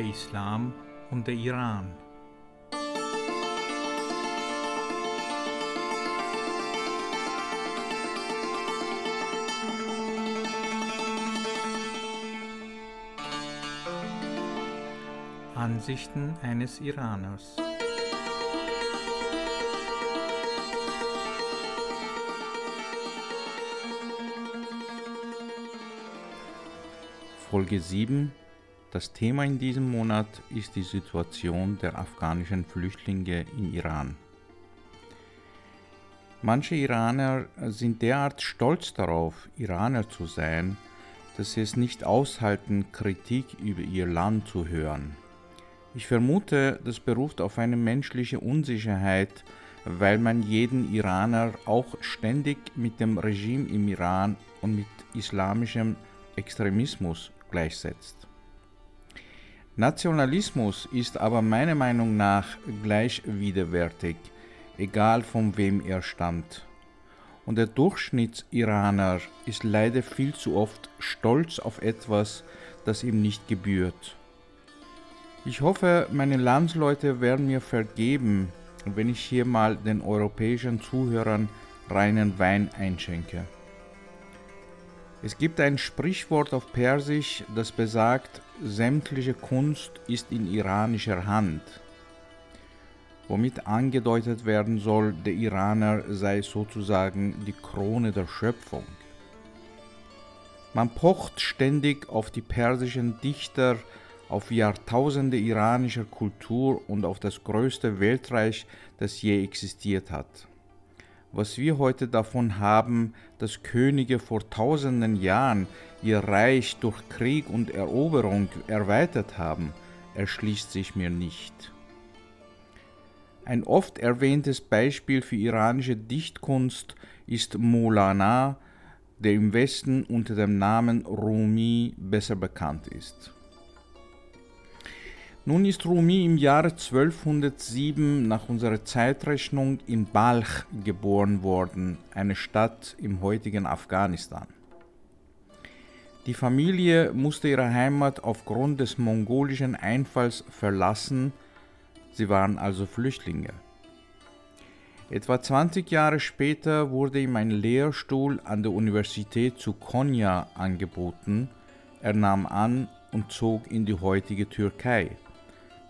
der Islam und der Iran. Ansichten eines Iraners. Folge 7. Das Thema in diesem Monat ist die Situation der afghanischen Flüchtlinge im Iran. Manche Iraner sind derart stolz darauf, Iraner zu sein, dass sie es nicht aushalten, Kritik über ihr Land zu hören. Ich vermute, das beruft auf eine menschliche Unsicherheit, weil man jeden Iraner auch ständig mit dem Regime im Iran und mit islamischem Extremismus gleichsetzt. Nationalismus ist aber meiner Meinung nach gleich widerwärtig, egal von wem er stammt. Und der Durchschnittsiraner ist leider viel zu oft stolz auf etwas, das ihm nicht gebührt. Ich hoffe, meine Landsleute werden mir vergeben, wenn ich hier mal den europäischen Zuhörern reinen Wein einschenke. Es gibt ein Sprichwort auf Persisch, das besagt, sämtliche Kunst ist in iranischer Hand, womit angedeutet werden soll, der Iraner sei sozusagen die Krone der Schöpfung. Man pocht ständig auf die persischen Dichter, auf Jahrtausende iranischer Kultur und auf das größte Weltreich, das je existiert hat. Was wir heute davon haben, dass Könige vor tausenden Jahren ihr Reich durch Krieg und Eroberung erweitert haben, erschließt sich mir nicht. Ein oft erwähntes Beispiel für iranische Dichtkunst ist Molana, der im Westen unter dem Namen Rumi besser bekannt ist. Nun ist Rumi im Jahre 1207 nach unserer Zeitrechnung in Balch geboren worden, eine Stadt im heutigen Afghanistan. Die Familie musste ihre Heimat aufgrund des mongolischen Einfalls verlassen, sie waren also Flüchtlinge. Etwa 20 Jahre später wurde ihm ein Lehrstuhl an der Universität zu Konya angeboten, er nahm an und zog in die heutige Türkei.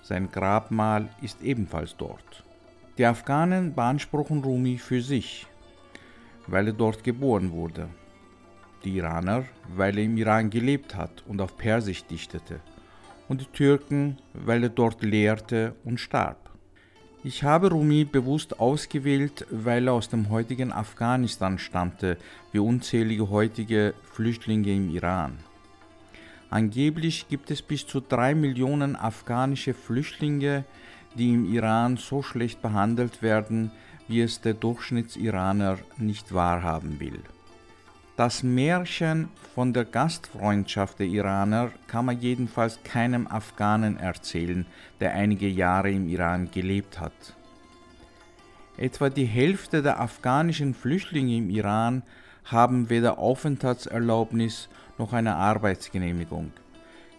Sein Grabmal ist ebenfalls dort. Die Afghanen beanspruchen Rumi für sich, weil er dort geboren wurde. Die Iraner, weil er im Iran gelebt hat und auf Persisch dichtete. Und die Türken, weil er dort lehrte und starb. Ich habe Rumi bewusst ausgewählt, weil er aus dem heutigen Afghanistan stammte, wie unzählige heutige Flüchtlinge im Iran. Angeblich gibt es bis zu drei Millionen afghanische Flüchtlinge, die im Iran so schlecht behandelt werden, wie es der Durchschnittsiraner nicht wahrhaben will. Das Märchen von der Gastfreundschaft der Iraner kann man jedenfalls keinem Afghanen erzählen, der einige Jahre im Iran gelebt hat. Etwa die Hälfte der afghanischen Flüchtlinge im Iran haben weder Aufenthaltserlaubnis noch eine Arbeitsgenehmigung.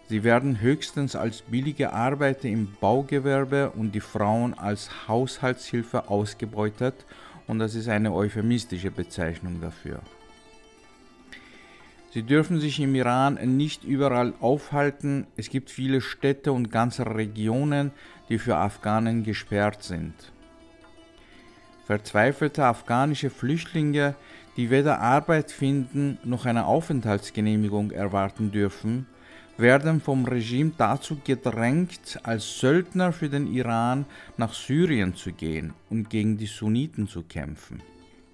Sie werden höchstens als billige Arbeiter im Baugewerbe und die Frauen als Haushaltshilfe ausgebeutet und das ist eine euphemistische Bezeichnung dafür. Sie dürfen sich im Iran nicht überall aufhalten. Es gibt viele Städte und ganze Regionen, die für Afghanen gesperrt sind. Verzweifelte afghanische Flüchtlinge die weder Arbeit finden noch eine Aufenthaltsgenehmigung erwarten dürfen, werden vom Regime dazu gedrängt, als Söldner für den Iran nach Syrien zu gehen und gegen die Sunniten zu kämpfen.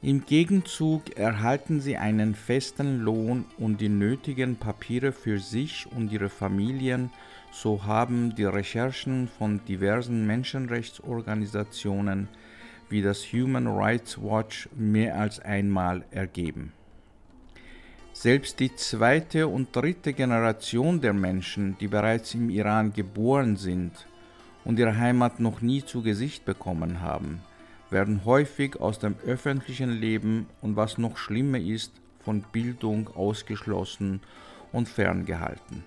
Im Gegenzug erhalten sie einen festen Lohn und die nötigen Papiere für sich und ihre Familien, so haben die Recherchen von diversen Menschenrechtsorganisationen wie das Human Rights Watch mehr als einmal ergeben. Selbst die zweite und dritte Generation der Menschen, die bereits im Iran geboren sind und ihre Heimat noch nie zu Gesicht bekommen haben, werden häufig aus dem öffentlichen Leben und was noch schlimmer ist, von Bildung ausgeschlossen und ferngehalten.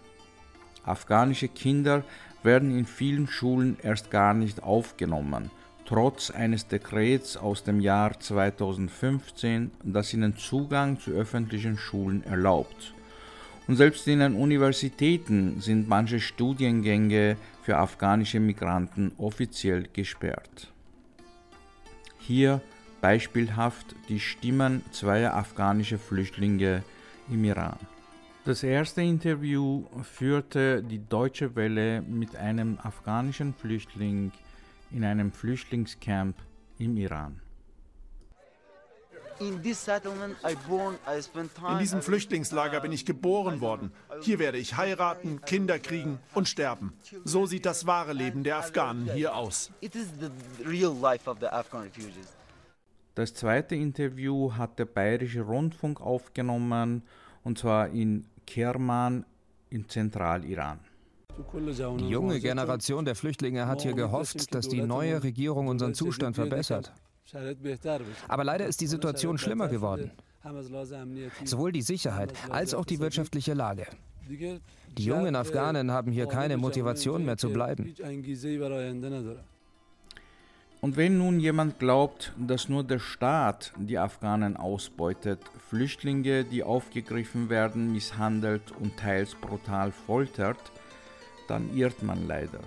Afghanische Kinder werden in vielen Schulen erst gar nicht aufgenommen, trotz eines Dekrets aus dem Jahr 2015, das ihnen Zugang zu öffentlichen Schulen erlaubt. Und selbst in den Universitäten sind manche Studiengänge für afghanische Migranten offiziell gesperrt. Hier beispielhaft die Stimmen zweier afghanischer Flüchtlinge im Iran. Das erste Interview führte die Deutsche Welle mit einem afghanischen Flüchtling in einem Flüchtlingscamp im Iran. In diesem Flüchtlingslager bin ich geboren worden. Hier werde ich heiraten, Kinder kriegen und sterben. So sieht das wahre Leben der Afghanen hier aus. Das zweite Interview hat der Bayerische Rundfunk aufgenommen, und zwar in Kerman im Zentraliran. Die junge Generation der Flüchtlinge hat hier gehofft, dass die neue Regierung unseren Zustand verbessert. Aber leider ist die Situation schlimmer geworden. Sowohl die Sicherheit als auch die wirtschaftliche Lage. Die jungen Afghanen haben hier keine Motivation mehr zu bleiben. Und wenn nun jemand glaubt, dass nur der Staat die Afghanen ausbeutet, Flüchtlinge, die aufgegriffen werden, misshandelt und teils brutal foltert, dann irrt man leider.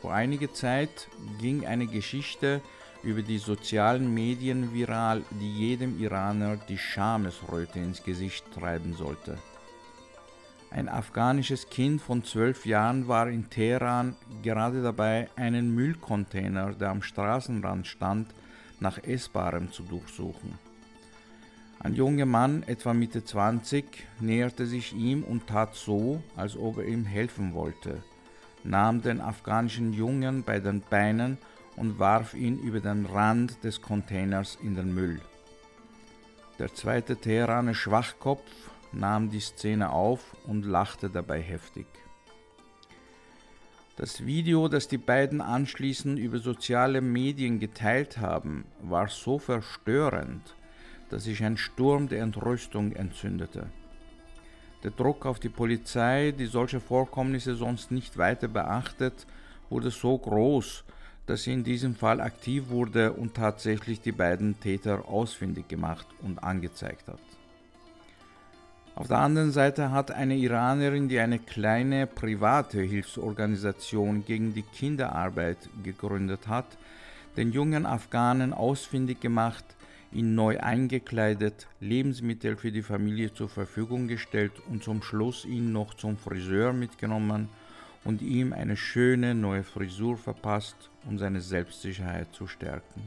Vor einiger Zeit ging eine Geschichte über die sozialen Medien viral, die jedem Iraner die Schamesröte ins Gesicht treiben sollte. Ein afghanisches Kind von zwölf Jahren war in Teheran gerade dabei, einen Müllcontainer, der am Straßenrand stand, nach Essbarem zu durchsuchen. Ein junger Mann, etwa Mitte 20, näherte sich ihm und tat so, als ob er ihm helfen wollte, nahm den afghanischen Jungen bei den Beinen und warf ihn über den Rand des Containers in den Müll. Der zweite Teheraner Schwachkopf nahm die Szene auf und lachte dabei heftig. Das Video, das die beiden anschließend über soziale Medien geteilt haben, war so verstörend, dass sich ein Sturm der Entrüstung entzündete. Der Druck auf die Polizei, die solche Vorkommnisse sonst nicht weiter beachtet, wurde so groß, dass sie in diesem Fall aktiv wurde und tatsächlich die beiden Täter ausfindig gemacht und angezeigt hat. Auf der anderen Seite hat eine Iranerin, die eine kleine private Hilfsorganisation gegen die Kinderarbeit gegründet hat, den jungen Afghanen ausfindig gemacht, ihn neu eingekleidet, Lebensmittel für die Familie zur Verfügung gestellt und zum Schluss ihn noch zum Friseur mitgenommen und ihm eine schöne neue Frisur verpasst, um seine Selbstsicherheit zu stärken.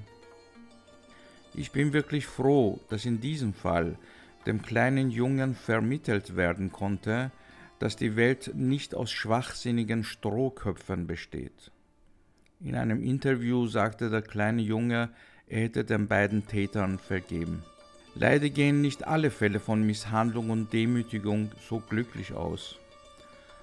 Ich bin wirklich froh, dass in diesem Fall dem kleinen Jungen vermittelt werden konnte, dass die Welt nicht aus schwachsinnigen Strohköpfen besteht. In einem Interview sagte der kleine Junge, er hätte den beiden Tätern vergeben. Leider gehen nicht alle Fälle von Misshandlung und Demütigung so glücklich aus.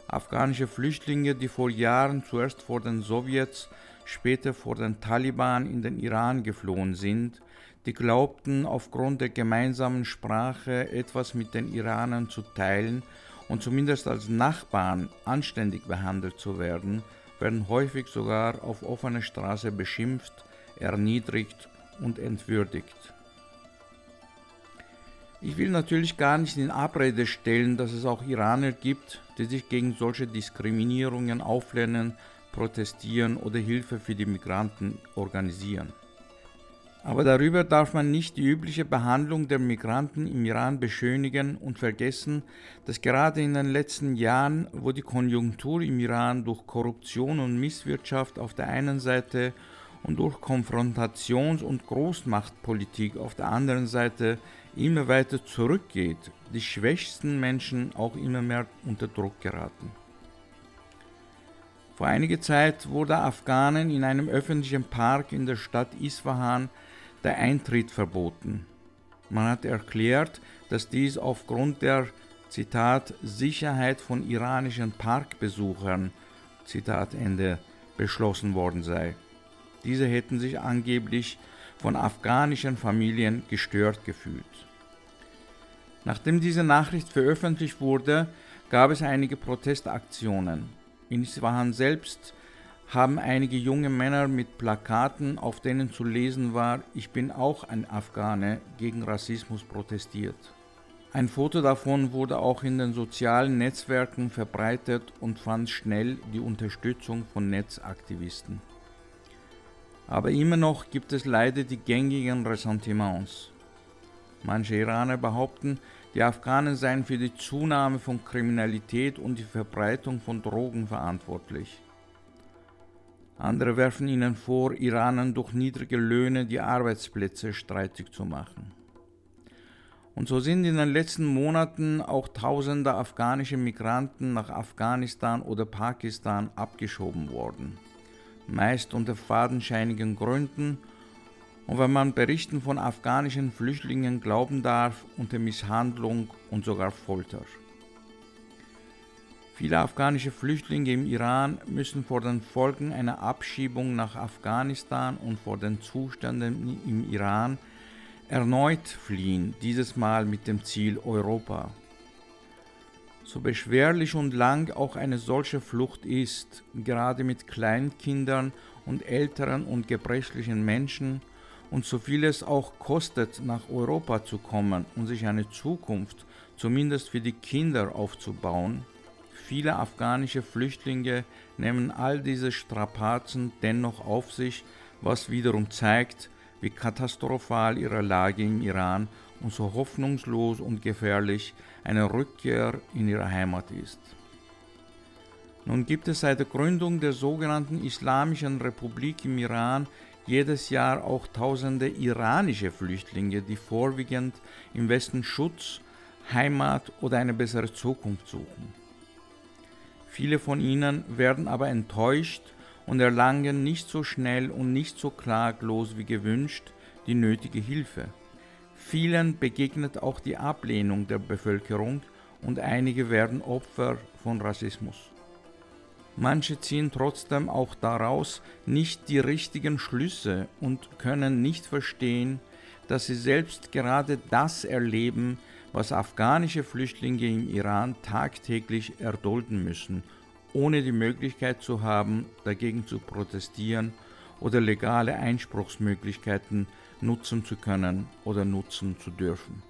Afghanische Flüchtlinge, die vor Jahren zuerst vor den Sowjets, später vor den Taliban in den Iran geflohen sind, die glaubten, aufgrund der gemeinsamen Sprache etwas mit den Iranern zu teilen und zumindest als Nachbarn anständig behandelt zu werden, werden häufig sogar auf offener Straße beschimpft, erniedrigt und entwürdigt. Ich will natürlich gar nicht in Abrede stellen, dass es auch Iraner gibt, die sich gegen solche Diskriminierungen auflehnen, protestieren oder Hilfe für die Migranten organisieren. Aber darüber darf man nicht die übliche Behandlung der Migranten im Iran beschönigen und vergessen, dass gerade in den letzten Jahren, wo die Konjunktur im Iran durch Korruption und Misswirtschaft auf der einen Seite und durch Konfrontations- und Großmachtpolitik auf der anderen Seite immer weiter zurückgeht, die schwächsten Menschen auch immer mehr unter Druck geraten. Vor einiger Zeit wurde Afghanen in einem öffentlichen Park in der Stadt Isfahan der Eintritt verboten. Man hat erklärt, dass dies aufgrund der Zitat Sicherheit von iranischen Parkbesuchern Zitat Ende beschlossen worden sei. Diese hätten sich angeblich von afghanischen Familien gestört gefühlt. Nachdem diese Nachricht veröffentlicht wurde, gab es einige Protestaktionen. In Isfahan selbst haben einige junge Männer mit Plakaten, auf denen zu lesen war, ich bin auch ein Afghane, gegen Rassismus protestiert. Ein Foto davon wurde auch in den sozialen Netzwerken verbreitet und fand schnell die Unterstützung von Netzaktivisten. Aber immer noch gibt es leider die gängigen Ressentiments. Manche Iraner behaupten, die Afghanen seien für die Zunahme von Kriminalität und die Verbreitung von Drogen verantwortlich. Andere werfen ihnen vor, Iranern durch niedrige Löhne die Arbeitsplätze streitig zu machen. Und so sind in den letzten Monaten auch tausende afghanische Migranten nach Afghanistan oder Pakistan abgeschoben worden, meist unter fadenscheinigen Gründen und wenn man Berichten von afghanischen Flüchtlingen glauben darf, unter Misshandlung und sogar Folter. Viele afghanische Flüchtlinge im Iran müssen vor den Folgen einer Abschiebung nach Afghanistan und vor den Zuständen im Iran erneut fliehen, dieses Mal mit dem Ziel Europa. So beschwerlich und lang auch eine solche Flucht ist, gerade mit Kleinkindern und älteren und gebrechlichen Menschen, und so viel es auch kostet, nach Europa zu kommen und sich eine Zukunft, zumindest für die Kinder, aufzubauen, Viele afghanische Flüchtlinge nehmen all diese Strapazen dennoch auf sich, was wiederum zeigt, wie katastrophal ihre Lage im Iran und so hoffnungslos und gefährlich eine Rückkehr in ihre Heimat ist. Nun gibt es seit der Gründung der sogenannten Islamischen Republik im Iran jedes Jahr auch tausende iranische Flüchtlinge, die vorwiegend im Westen Schutz, Heimat oder eine bessere Zukunft suchen. Viele von ihnen werden aber enttäuscht und erlangen nicht so schnell und nicht so klaglos wie gewünscht die nötige Hilfe. Vielen begegnet auch die Ablehnung der Bevölkerung und einige werden Opfer von Rassismus. Manche ziehen trotzdem auch daraus nicht die richtigen Schlüsse und können nicht verstehen, dass sie selbst gerade das erleben, was afghanische Flüchtlinge im Iran tagtäglich erdulden müssen, ohne die Möglichkeit zu haben, dagegen zu protestieren oder legale Einspruchsmöglichkeiten nutzen zu können oder nutzen zu dürfen.